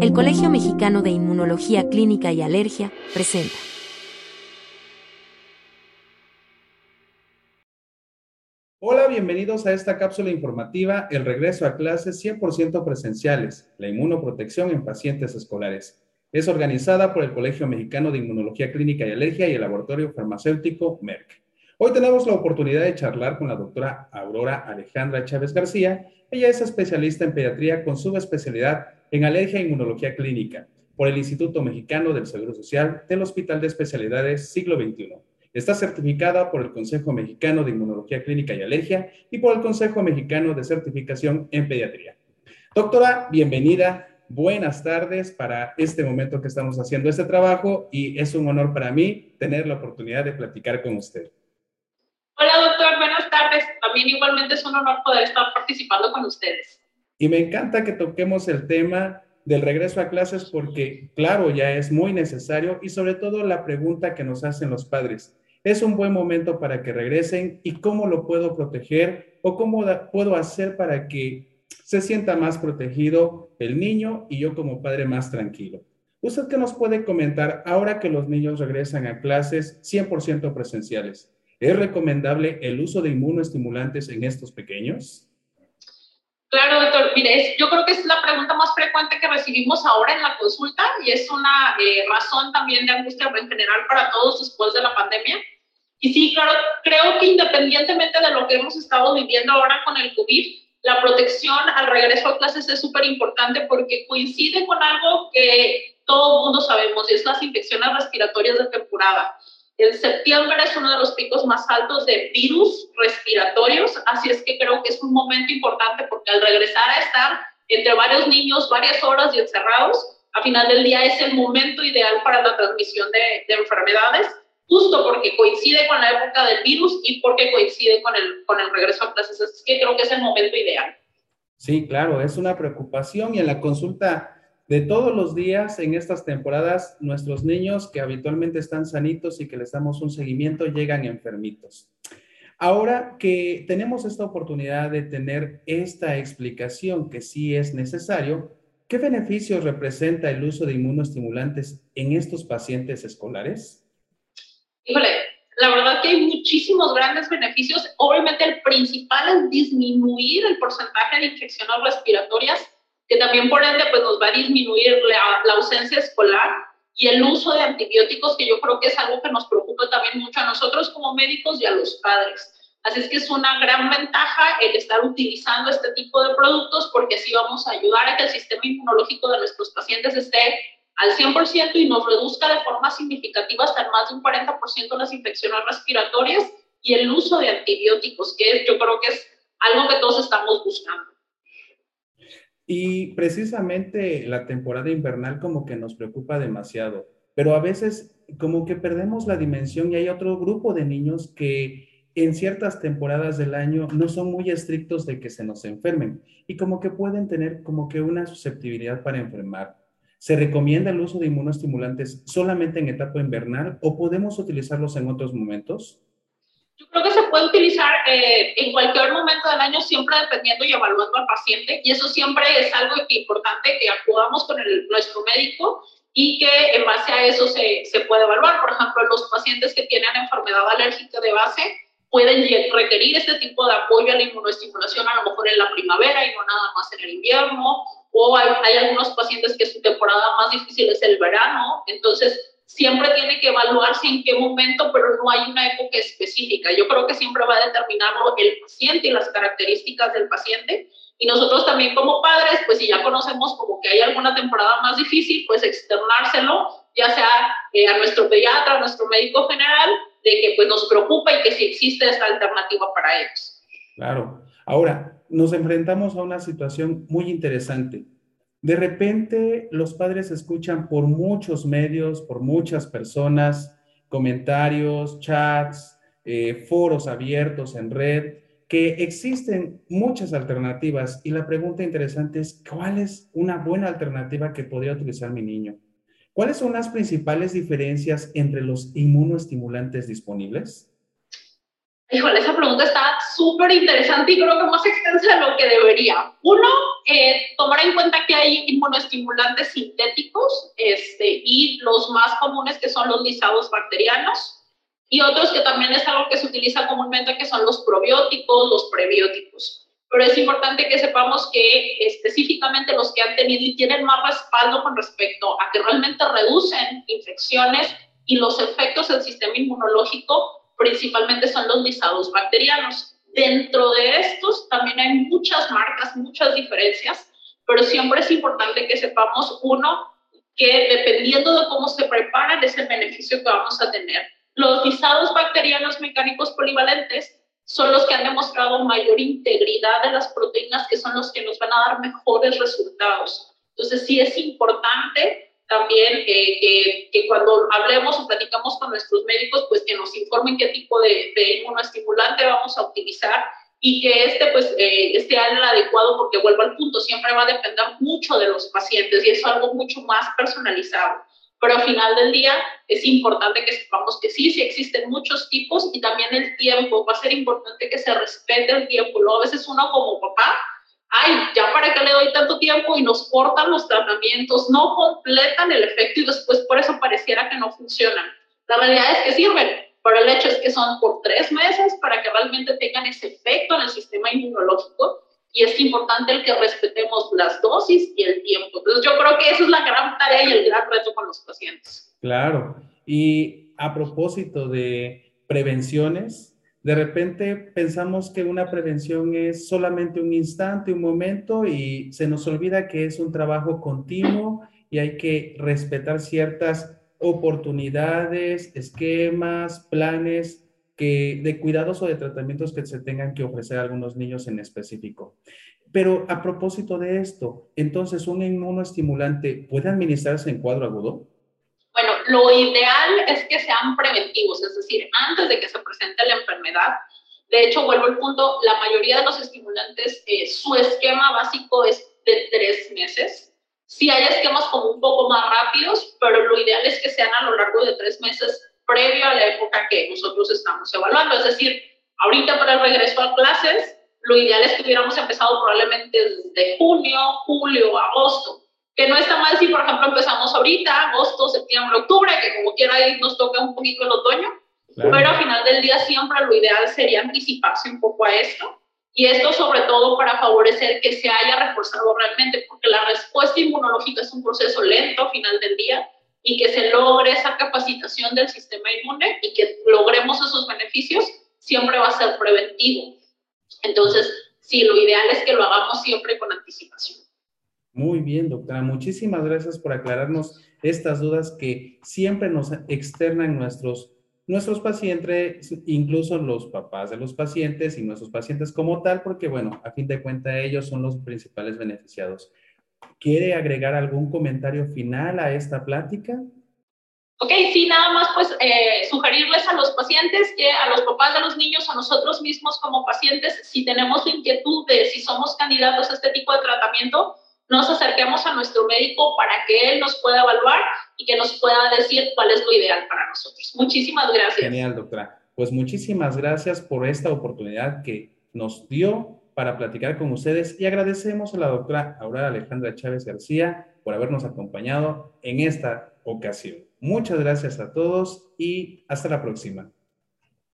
El Colegio Mexicano de Inmunología Clínica y Alergia presenta. Hola, bienvenidos a esta cápsula informativa, el regreso a clases 100% presenciales, la inmunoprotección en pacientes escolares. Es organizada por el Colegio Mexicano de Inmunología Clínica y Alergia y el Laboratorio Farmacéutico Merck. Hoy tenemos la oportunidad de charlar con la doctora Aurora Alejandra Chávez García. Ella es especialista en pediatría con subespecialidad en alergia e inmunología clínica por el Instituto Mexicano del Seguro Social del Hospital de Especialidades Siglo XXI. Está certificada por el Consejo Mexicano de Inmunología Clínica y Alergia y por el Consejo Mexicano de Certificación en Pediatría. Doctora, bienvenida. Buenas tardes para este momento que estamos haciendo este trabajo y es un honor para mí tener la oportunidad de platicar con usted. Hola, doctor, buenas tardes. También igualmente es un honor poder estar participando con ustedes. Y me encanta que toquemos el tema del regreso a clases porque, claro, ya es muy necesario y sobre todo la pregunta que nos hacen los padres. ¿Es un buen momento para que regresen y cómo lo puedo proteger o cómo puedo hacer para que se sienta más protegido el niño y yo como padre más tranquilo? ¿Usted qué nos puede comentar ahora que los niños regresan a clases 100% presenciales? ¿Es recomendable el uso de inmunoestimulantes en estos pequeños? Claro, doctor. Mire, yo creo que es la pregunta más frecuente que recibimos ahora en la consulta y es una eh, razón también de angustia en general para todos después de la pandemia. Y sí, claro, creo que independientemente de lo que hemos estado viviendo ahora con el COVID, la protección al regreso a clases es súper importante porque coincide con algo que todo el mundo sabemos y es las infecciones respiratorias de temporada. El septiembre es uno de los picos más altos de virus respiratorios, así es que creo que es un momento importante porque al regresar a estar entre varios niños varias horas y encerrados, a final del día es el momento ideal para la transmisión de, enfermedades, justo porque coincide con la época del virus y porque coincide con el, con el regreso a clases. Así que creo que es el momento ideal. Sí, claro, es una preocupación y en la consulta de todos los días en estas temporadas, nuestros niños que habitualmente están sanitos y que les damos un seguimiento llegan enfermitos. Ahora que tenemos esta oportunidad de tener esta explicación que sí es necesario, ¿qué beneficios representa el uso de inmunoestimulantes en estos pacientes escolares? Híjole, la verdad que hay muchísimos grandes beneficios. Obviamente el principal es disminuir el porcentaje de infecciones respiratorias que también por ende pues nos va a disminuir la, ausencia escolar y el uso de antibióticos, que yo creo que es algo que nos preocupa también mucho a nosotros como médicos y a los padres. Así es que es una gran ventaja el estar utilizando este tipo de productos porque así vamos a ayudar a que el sistema inmunológico de nuestros pacientes esté al 100% y nos reduzca de forma significativa hasta más de un 40% las infecciones respiratorias y el uso de antibióticos, que yo creo que es algo que todos estamos buscando. Y precisamente la temporada invernal como que nos preocupa demasiado, pero a veces como que perdemos la dimensión y hay otro grupo de niños que en ciertas temporadas del año no son muy estrictos de que se nos enfermen y como que pueden tener como que una susceptibilidad para enfermar. ¿Se recomienda el uso de inmunoestimulantes solamente en etapa invernal o podemos utilizarlos en otros momentos? Yo creo que se puede utilizar eh, en cualquier momento del año, siempre dependiendo y evaluando al paciente. Y eso siempre es algo importante que acudamos con el, nuestro médico y que en base a eso se, se puede evaluar. Por ejemplo, los pacientes que tienen enfermedad alérgica de base pueden requerir este tipo de apoyo a la inmunoestimulación a lo mejor en la primavera y no nada más en el invierno. O hay, hay algunos pacientes que su temporada más difícil es el verano. Entonces, siempre tiene que evaluarse en qué momento, pero no hay una época específica. Yo creo que siempre va a determinarlo el paciente y las características del paciente. Y nosotros también como padres, pues si ya conocemos como que hay alguna temporada más difícil, pues externárselo, ya sea eh, a nuestro pediatra, a nuestro médico general, de que pues nos preocupa y que si existe esta alternativa para ellos. Claro. Ahora, nos enfrentamos a una situación muy interesante de repente los padres escuchan por muchos medios, por muchas personas, comentarios, chats, eh, foros abiertos en red, que existen muchas alternativas y la pregunta interesante es, ¿cuál es una buena alternativa que podría utilizar mi niño? ¿Cuáles son las principales diferencias entre los inmunoestimulantes disponibles? Híjole, esa pregunta está súper interesante y creo que más extensa de lo que debería. Uno, eh, tomar en cuenta que hay inmunoestimulantes sintéticos este, y los más comunes que son los lisados bacterianos y otros que también es algo que se utiliza comúnmente que son los probióticos, los prebióticos pero es importante que sepamos que específicamente los que han tenido y tienen más respaldo con respecto a que realmente reducen infecciones y los efectos del sistema inmunológico, principalmente son los lisados bacterianos. Dentro de estos también hay muchas marcas, muchas diferencias, pero siempre es importante que sepamos, uno, que dependiendo de cómo se preparan es el beneficio que vamos a tener. Los lisados bacterianos mecánicos polivalentes son los que han demostrado mayor integridad de las proteínas, que son los que nos van a dar mejores resultados. Entonces, sí es importante también eh, que, cuando hablemos o platicamos con nuestros médicos, pues que nos informen qué tipo de, de inmunoestimulante vamos a utilizar y que este pues eh, esté el adecuado porque vuelvo al punto, siempre va a depender mucho de los pacientes y es algo mucho más personalizado pero al final del día es importante que sepamos que sí, sí existen muchos tipos y también el tiempo. Va a ser importante que se respete el tiempo. Luego a veces uno como papá, ay, ya para qué le doy tanto tiempo y nos cortan los tratamientos, no completan el efecto y después por eso pareciera que no funcionan. La realidad es que sirven, pero el hecho es que son por tres meses para que realmente tengan ese efecto en el sistema inmunológico y es importante el que respetemos las dosis y el tiempo. Entonces yo creo que esa es la gran tarea y el gran reto con los pacientes. Claro. Y a propósito de prevenciones, de repente pensamos que una prevención es solamente un instante, un momento y se nos olvida que es un trabajo continuo y hay que respetar ciertas oportunidades, esquemas, planes que, de cuidados o de tratamientos que se tengan que ofrecer a algunos niños en específico. Pero a propósito de esto, entonces, ¿un inmunoestimulante puede administrarse en cuadro agudo? Lo ideal es que sean preventivos, es decir, antes de que se presente la enfermedad. De hecho, vuelvo al punto, la mayoría de los estimulantes, eh, su esquema básico es de tres meses. Sí hay esquemas como un poco más rápidos, pero lo ideal es que sean a lo largo de tres meses previo a la época que nosotros estamos evaluando. Es decir, ahorita para el regreso a clases, lo ideal es que hubiéramos empezado probablemente desde junio, julio, agosto. Que no está mal si, por ejemplo, empezamos ahorita, agosto, septiembre, octubre, que como quiera ahí nos toca un poquito el otoño. Pero al final del día siempre lo ideal sería anticiparse un poco a esto. Y esto sobre todo para favorecer que se haya reforzado realmente, porque la respuesta inmunológica es un proceso lento al final del día y que se logre esa capacitación del sistema inmune y que logremos esos beneficios, siempre va a ser preventivo. Entonces, sí, lo ideal es que lo hagamos siempre con anticipación. Muy bien, doctora. Muchísimas gracias por aclararnos estas dudas que siempre nos externan nuestros, nuestros pacientes, incluso los papás de los pacientes y nuestros pacientes como tal, porque bueno, a fin de cuentas ellos son los principales beneficiados. ¿Quiere agregar algún comentario final a esta plática? Ok, sí, nada más pues eh, sugerirles a los pacientes que a los papás de los niños, a nosotros mismos como pacientes, si tenemos la inquietud de si somos candidatos a este tipo de tratamiento, nos acerquemos a nuestro médico para que él nos pueda evaluar y que nos pueda decir cuál es lo ideal para nosotros. Muchísimas gracias. Genial, doctora. Pues muchísimas gracias por esta oportunidad que nos dio para platicar con ustedes y agradecemos a la doctora Aurora Alejandra Chávez García por habernos acompañado en esta ocasión. Muchas gracias a todos y hasta la próxima.